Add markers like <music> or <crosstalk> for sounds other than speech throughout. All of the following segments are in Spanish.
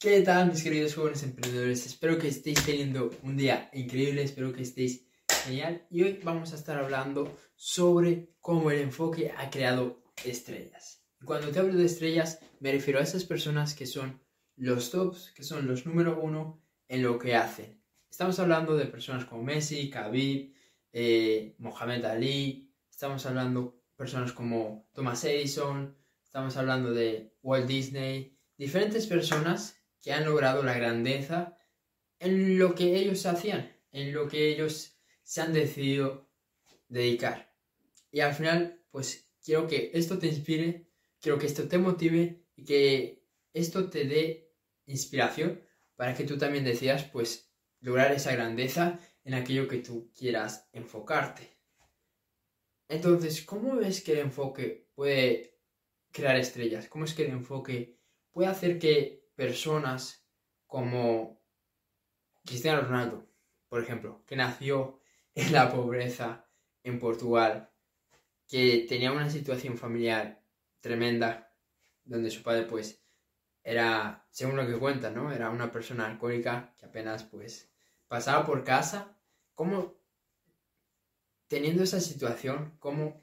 ¿Qué tal mis queridos jóvenes emprendedores? Espero que estéis teniendo un día increíble, espero que estéis genial y hoy vamos a estar hablando sobre cómo el enfoque ha creado estrellas. Cuando te hablo de estrellas me refiero a esas personas que son los tops, que son los número uno en lo que hacen. Estamos hablando de personas como Messi, Khabib, eh, Mohamed Ali, estamos hablando personas como Thomas Edison, estamos hablando de Walt Disney, diferentes personas que han logrado la grandeza en lo que ellos hacían, en lo que ellos se han decidido dedicar. Y al final, pues quiero que esto te inspire, quiero que esto te motive y que esto te dé inspiración para que tú también decidas, pues, lograr esa grandeza en aquello que tú quieras enfocarte. Entonces, ¿cómo ves que el enfoque puede crear estrellas? ¿Cómo es que el enfoque puede hacer que personas como Cristiano Ronaldo, por ejemplo, que nació <laughs> en la pobreza en Portugal, que tenía una situación familiar tremenda, donde su padre pues era, según lo que cuenta, ¿no? Era una persona alcohólica que apenas pues pasaba por casa, como teniendo esa situación, como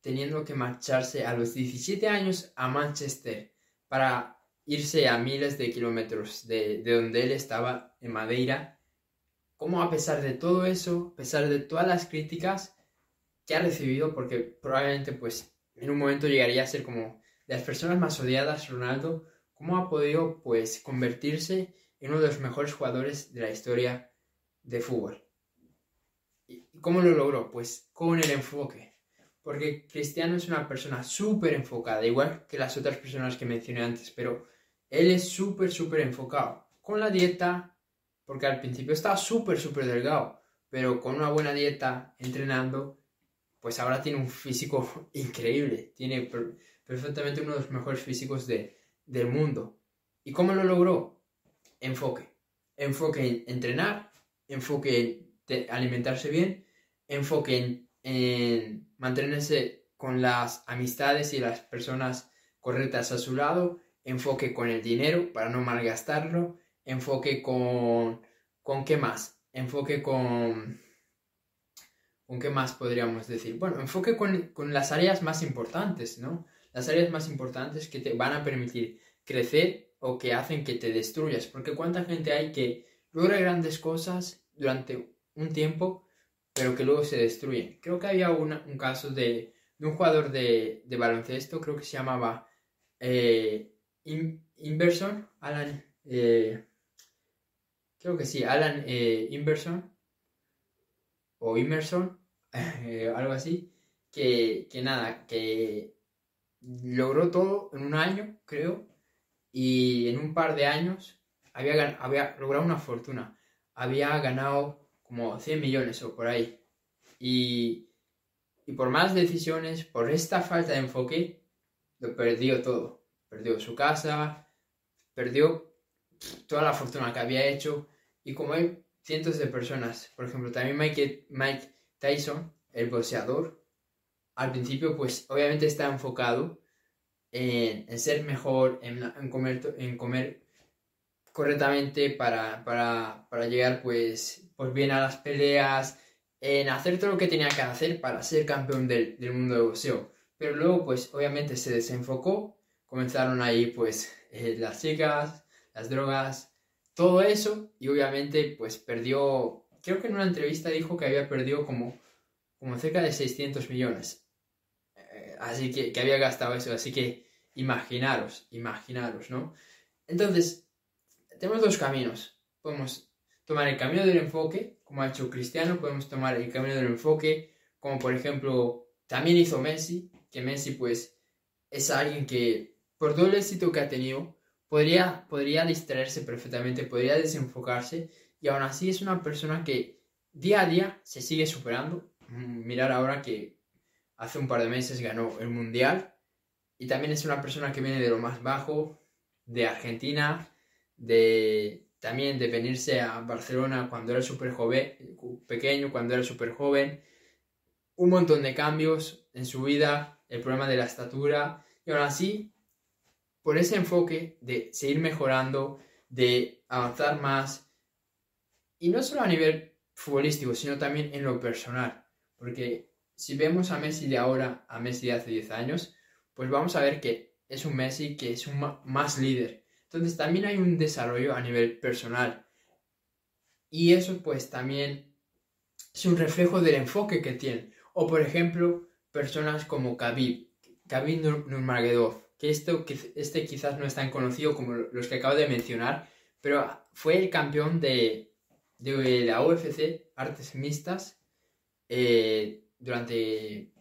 teniendo que marcharse a los 17 años a Manchester para irse a miles de kilómetros de, donde él estaba, en Madeira, cómo a pesar de todo eso, a pesar de todas las críticas que ha recibido, porque probablemente pues en un momento llegaría a ser como de las personas más odiadas, Ronaldo, cómo ha podido pues convertirse en uno de los mejores jugadores de la historia de fútbol. ¿Y cómo lo logró? Pues con el enfoque. Porque Cristiano es una persona súper enfocada, igual que las otras personas que mencioné antes, pero él es súper, súper enfocado. Con la dieta, porque al principio estaba súper, súper delgado, pero con una buena dieta, entrenando, pues ahora tiene un físico <laughs> increíble. Tiene perfectamente uno de los mejores físicos del mundo. ¿Y cómo lo logró? Enfoque. Enfoque en entrenar, enfoque en alimentarse bien, enfoque en, en mantenerse con las amistades y las personas correctas a su lado, enfoque con el dinero para no malgastarlo, enfoque con... ¿Con qué más? Enfoque con... ¿Con qué más podríamos decir? Bueno, enfoque con, con las áreas más importantes, ¿no? Las áreas más importantes que te van a permitir crecer o que hacen que te destruyas. Porque cuánta gente hay que logra grandes cosas durante un tiempo, pero que luego se destruyen. Creo que había un caso de, de un jugador de, de, baloncesto, creo que se llamaba eh, Inverson, Alan, eh, creo que sí, Alan eh, Inverson o Emerson, <laughs> eh, algo así, que, nada, que logró todo en un año, creo, y en un par de años había, había logrado una fortuna, había ganado como 100 millones o por ahí, y, y por malas decisiones, por esta falta de enfoque, lo perdió todo perdió su casa, perdió toda la fortuna que había hecho y como hay cientos de personas, por ejemplo, también Mike, Mike Tyson, el boxeador, al principio pues obviamente está enfocado en, ser mejor, en, comer, en comer correctamente para, para, llegar pues, pues bien a las peleas, en hacer todo lo que tenía que hacer para ser campeón del, del mundo de boxeo. Pero luego pues obviamente se desenfocó comenzaron ahí pues eh, las chicas, las drogas, todo eso y obviamente pues perdió, creo que en una entrevista dijo que había perdido como, como cerca de 600 millones. Eh, así que, que había gastado eso, así que imaginaros, imaginaros, ¿no? Entonces, tenemos dos caminos. Podemos tomar el camino del enfoque, como ha hecho Cristiano, podemos tomar el camino del enfoque, como por ejemplo también hizo Messi, que Messi pues es alguien que por todo el éxito que ha tenido, podría, podría distraerse perfectamente, podría desenfocarse y aún así es una persona que día a día se sigue superando. Mm, mirar ahora que hace un par de meses ganó el Mundial y también es una persona que viene de lo más bajo, de Argentina, de también de venirse a Barcelona cuando era súper joven, pequeño, cuando era súper joven, un montón de cambios en su vida, el problema de la estatura, y aún así por ese enfoque de seguir mejorando, de avanzar más, y no solo a nivel futbolístico, sino también en lo personal, porque si vemos a Messi de ahora a Messi de hace 10 años, pues vamos a ver que es un Messi que es un más líder. Entonces también hay un desarrollo a nivel personal. Y eso pues también es un reflejo del enfoque que tienen. O por ejemplo, personas como Khabib, Khabib Nurmagomedov, que esto, este quizás no es tan conocido como los que acabo de mencionar, pero fue el campeón de, de la UFC Artes Mixtas eh, durante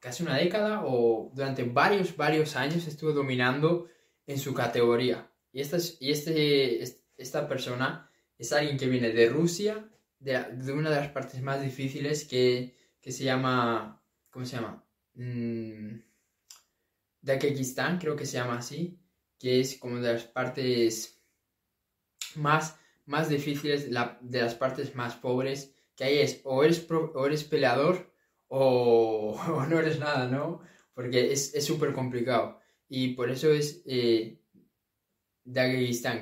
casi una década o durante varios, varios años estuvo dominando en su categoría. Y, esta, y este, esta persona es alguien que viene de Rusia, de, de una de las partes más difíciles que, que, se llama, ¿cómo se llama? Mm, de creo que se llama así, que es como de las partes más, más difíciles, de las partes más pobres, que ahí es o eres, o eres peleador <laughs> o, no eres nada, ¿no? Porque es súper complicado. Y por eso es eh,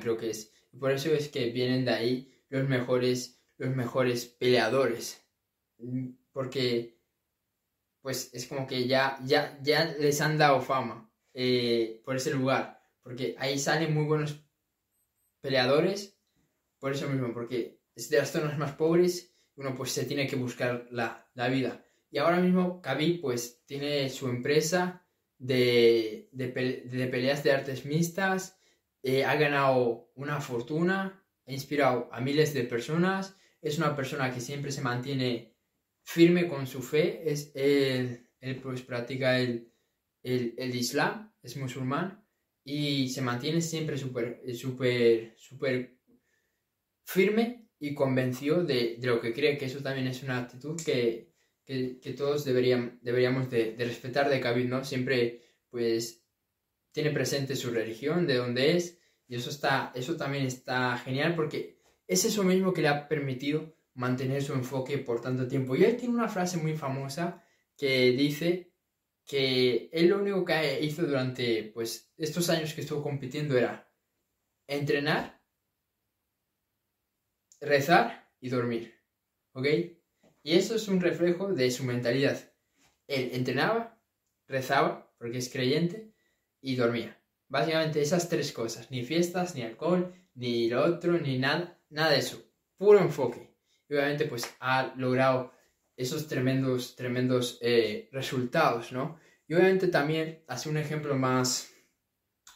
creo que es. Por eso es que vienen de ahí los mejores, los mejores peleadores. Porque, pues es como que ya, ya, ya les han dado fama eh, por ese lugar. Porque ahí salen muy buenos peleadores. Por eso mismo, porque es de las zonas más pobres. Uno pues se tiene que buscar la, la vida. Y ahora mismo Kabi pues tiene su empresa de, de, peleas de artes mixtas, eh, ha ganado una fortuna, ha inspirado a miles de personas, es una persona que siempre se mantiene firme con su fe, es, él, pues practica el, el, Islam, es musulmán y se mantiene siempre súper, súper, súper firme y convencido de, de, lo que cree, que eso también es una actitud que, que, todos deberían, deberíamos de, respetar de Khabib, ¿no? Siempre, pues, tiene presente su religión, de dónde es, y eso, está, eso también está genial porque es eso mismo que le ha permitido mantener su enfoque por tanto tiempo. Y él tiene una frase muy famosa que dice que él lo único que hizo durante pues, estos años que estuvo compitiendo era entrenar, rezar y dormir. ¿Ok? Y eso es un reflejo de su mentalidad. Él entrenaba, rezaba, porque es creyente, y dormía. Básicamente esas tres cosas. Ni fiestas, ni alcohol, ni lo otro, ni nada. Nada de eso. Puro enfoque. Y obviamente pues ha logrado esos tremendos, tremendos eh, resultados, ¿no? Y obviamente también hace un ejemplo más,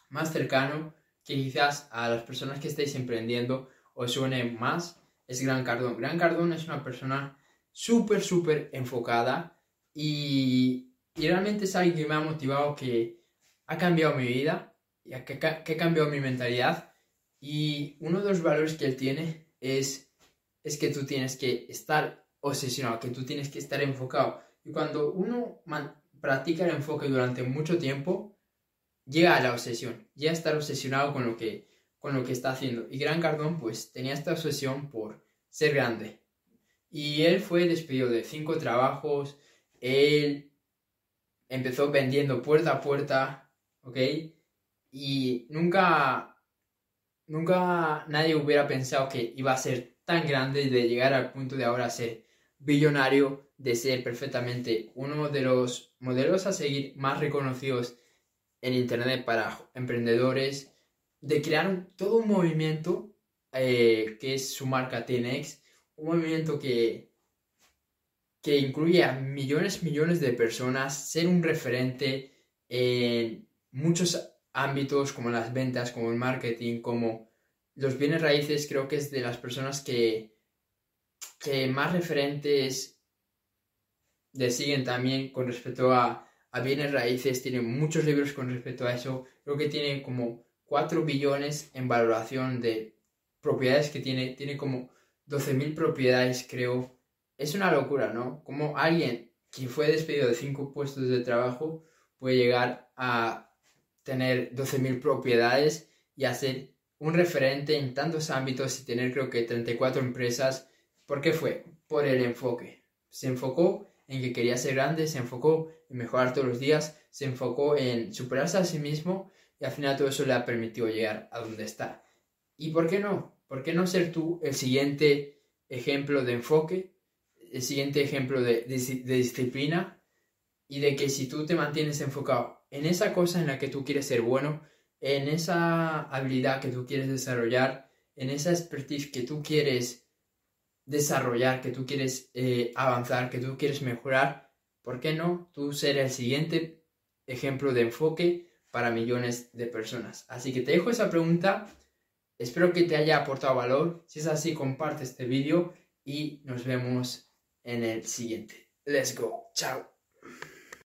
más cercano que quizás a las personas que estáis emprendiendo os suene más, es Gran Cardón. Gran Cardón es una persona súper, súper enfocada y, y, realmente es alguien que me ha motivado, que ha cambiado mi vida, que, que ha cambiado mi mentalidad y uno de los valores que él tiene es, es que tú tienes que estar obsesionado, que tú tienes que estar enfocado. Y cuando uno practica el enfoque durante mucho tiempo, llega a la obsesión, llega a estar obsesionado con lo que, con lo que está haciendo. Y Gran Cardón pues tenía esta obsesión por ser grande, y él fue despedido de cinco trabajos. Él empezó vendiendo puerta a puerta, ¿ok? Y nunca, nunca nadie hubiera pensado que iba a ser tan grande de llegar al punto de ahora ser billonario, de ser perfectamente uno de los modelos a seguir más reconocidos en Internet para emprendedores, de crear todo un movimiento eh, que es su marca TNX un movimiento que, que incluye a millones, millones de personas, ser un referente en muchos ámbitos como las ventas, como el marketing, como los bienes raíces, creo que es de las personas que, que más referentes le siguen también con respecto a, a bienes raíces, tiene muchos libros con respecto a eso, creo que tiene como 4 billones en valoración de propiedades que tiene, tiene como 12.000 propiedades, creo. Es una locura, ¿no? Como alguien que fue despedido de 5 puestos de trabajo puede llegar a tener 12.000 propiedades y a ser un referente en tantos ámbitos y tener creo que 34 empresas. ¿Por qué fue? Por el enfoque. Se enfocó en que quería ser grande, se enfocó en mejorar todos los días, se enfocó en superarse a sí mismo y al final todo eso le ha permitido llegar a donde está. ¿Y por qué no? ¿Por qué no ser tú el siguiente ejemplo de enfoque, el siguiente ejemplo de, de disciplina y de que si tú te mantienes enfocado en esa cosa en la que tú quieres ser bueno, en esa habilidad que tú quieres desarrollar, en esa expertise que tú quieres desarrollar, que tú quieres eh, avanzar, que tú quieres mejorar, ¿por qué no tú ser el siguiente ejemplo de enfoque para millones de personas? Así que te dejo esa pregunta, espero que te haya aportado valor, si es así comparte este vídeo y nos vemos en el siguiente. Let's go, chao.